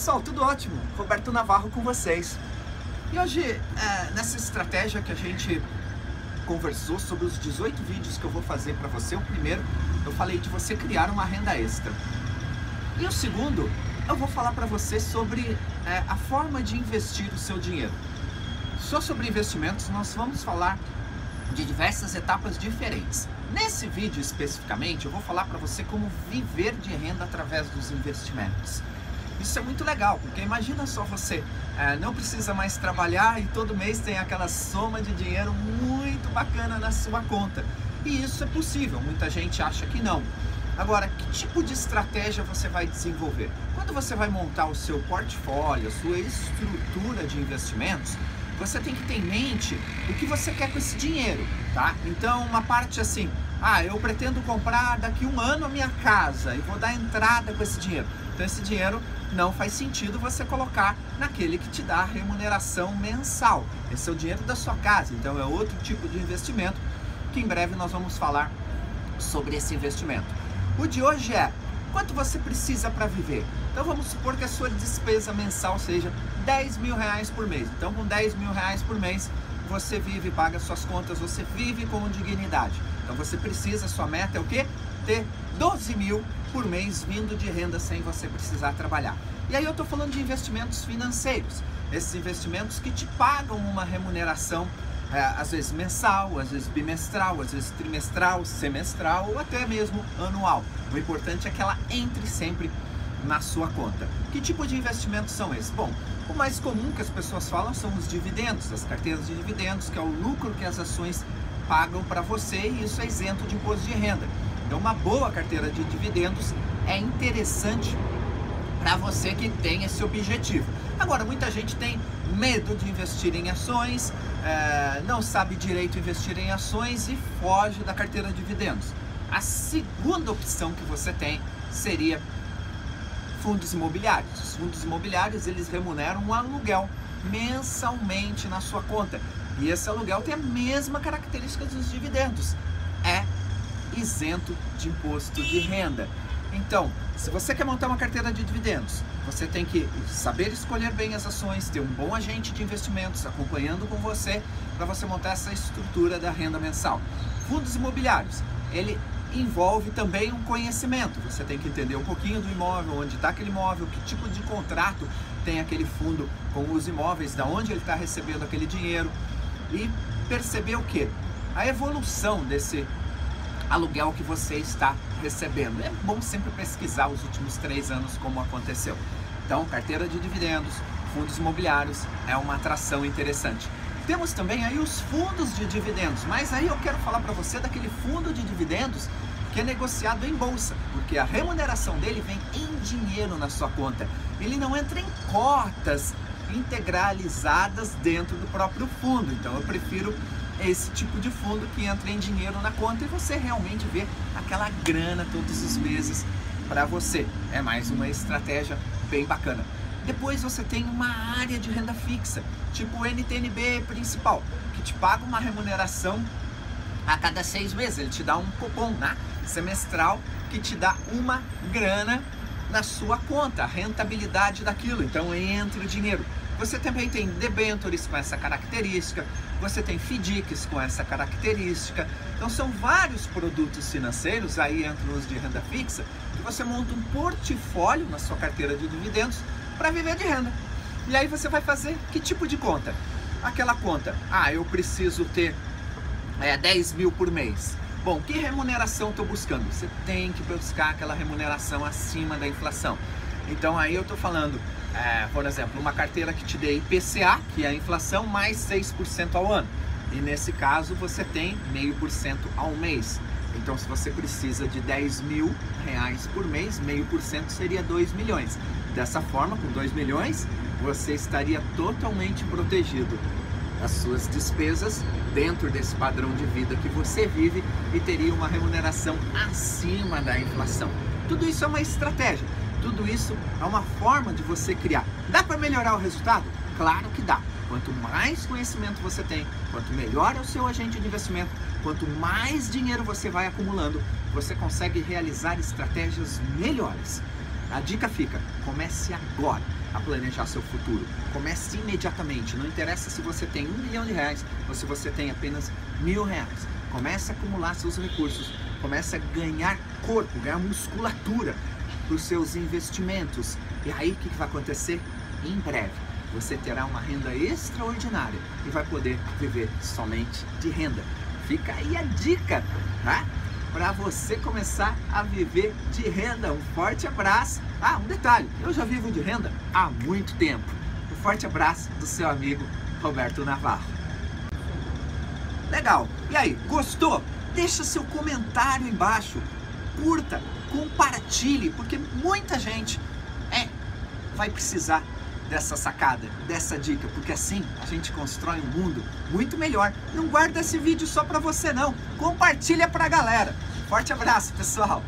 pessoal, tudo ótimo? Roberto Navarro com vocês. E hoje, é, nessa estratégia que a gente conversou sobre os 18 vídeos que eu vou fazer para você, o primeiro eu falei de você criar uma renda extra. E o segundo, eu vou falar para você sobre é, a forma de investir o seu dinheiro. Só sobre investimentos, nós vamos falar de diversas etapas diferentes. Nesse vídeo especificamente, eu vou falar para você como viver de renda através dos investimentos. Isso é muito legal, porque imagina só você é, não precisa mais trabalhar e todo mês tem aquela soma de dinheiro muito bacana na sua conta. E isso é possível, muita gente acha que não. Agora, que tipo de estratégia você vai desenvolver? Quando você vai montar o seu portfólio, a sua estrutura de investimentos, você tem que ter em mente o que você quer com esse dinheiro, tá? Então, uma parte assim, ah, eu pretendo comprar daqui um ano a minha casa e vou dar entrada com esse dinheiro. Então, esse dinheiro não faz sentido você colocar naquele que te dá remuneração mensal. Esse é o dinheiro da sua casa, então é outro tipo de investimento que em breve nós vamos falar sobre esse investimento. O de hoje é quanto você precisa para viver. Então vamos supor que a sua despesa mensal seja 10 mil reais por mês. Então com 10 mil reais por mês você vive, paga suas contas, você vive com dignidade. Então você precisa, sua meta é o quê? Ter 12 mil por mês vindo de renda sem você precisar trabalhar. E aí eu estou falando de investimentos financeiros, esses investimentos que te pagam uma remuneração é, às vezes mensal, às vezes bimestral, às vezes trimestral, semestral ou até mesmo anual. O importante é que ela entre sempre na sua conta. Que tipo de investimentos são esses? Bom, o mais comum que as pessoas falam são os dividendos, as carteiras de dividendos, que é o lucro que as ações pagam para você e isso é isento de imposto de renda. Então, uma boa carteira de dividendos é interessante para você que tem esse objetivo. Agora, muita gente tem medo de investir em ações, é, não sabe direito investir em ações e foge da carteira de dividendos. A segunda opção que você tem seria fundos imobiliários. Os fundos imobiliários eles remuneram um aluguel mensalmente na sua conta. E esse aluguel tem a mesma característica dos dividendos. Isento de imposto de renda. Então, se você quer montar uma carteira de dividendos, você tem que saber escolher bem as ações, ter um bom agente de investimentos acompanhando com você para você montar essa estrutura da renda mensal. Fundos imobiliários, ele envolve também um conhecimento. Você tem que entender um pouquinho do imóvel, onde está aquele imóvel, que tipo de contrato tem aquele fundo com os imóveis, da onde ele está recebendo aquele dinheiro e perceber o que? A evolução desse aluguel que você está recebendo. É bom sempre pesquisar os últimos três anos como aconteceu. Então, carteira de dividendos, fundos imobiliários é uma atração interessante. Temos também aí os fundos de dividendos, mas aí eu quero falar para você daquele fundo de dividendos que é negociado em bolsa, porque a remuneração dele vem em dinheiro na sua conta. Ele não entra em cotas integralizadas dentro do próprio fundo. Então eu prefiro esse tipo de fundo que entra em dinheiro na conta e você realmente vê aquela grana todos os meses para você. É mais uma estratégia bem bacana. Depois você tem uma área de renda fixa, tipo o NTNB principal, que te paga uma remuneração a cada seis meses. Ele te dá um cupom né, semestral que te dá uma grana na sua conta, a rentabilidade daquilo. Então entra o dinheiro. Você também tem debentures com essa característica, você tem FDICs com essa característica. Então são vários produtos financeiros, aí entram os de renda fixa, que você monta um portfólio na sua carteira de dividendos para viver de renda. E aí você vai fazer que tipo de conta? Aquela conta, ah, eu preciso ter é, 10 mil por mês. Bom, que remuneração estou buscando? Você tem que buscar aquela remuneração acima da inflação. Então aí eu estou falando, é, por exemplo, uma carteira que te dê IPCA, que é a inflação, mais 6% ao ano. E nesse caso você tem meio por cento ao mês. Então se você precisa de 10 mil reais por mês, meio por cento seria 2 milhões. Dessa forma, com 2 milhões, você estaria totalmente protegido as suas despesas dentro desse padrão de vida que você vive e teria uma remuneração acima da inflação. Tudo isso é uma estratégia. Tudo isso é uma forma de você criar. Dá para melhorar o resultado? Claro que dá. Quanto mais conhecimento você tem, quanto melhor é o seu agente de investimento, quanto mais dinheiro você vai acumulando, você consegue realizar estratégias melhores. A dica fica: comece agora a planejar seu futuro. Comece imediatamente. Não interessa se você tem um milhão de reais ou se você tem apenas mil reais. Comece a acumular seus recursos. Comece a ganhar corpo, ganhar musculatura para os seus investimentos. E aí o que vai acontecer? Em breve você terá uma renda extraordinária e vai poder viver somente de renda. Fica aí a dica, tá? Para você começar a viver de renda. Um forte abraço. Ah, um detalhe, eu já vivo de renda há muito tempo. Um forte abraço do seu amigo Roberto Navarro. Legal. E aí, gostou? Deixa seu comentário embaixo. Curta, compartilhe, porque muita gente é vai precisar dessa sacada, dessa dica, porque assim a gente constrói um mundo muito melhor. Não guarda esse vídeo só para você não, compartilha para a galera. Forte abraço, pessoal.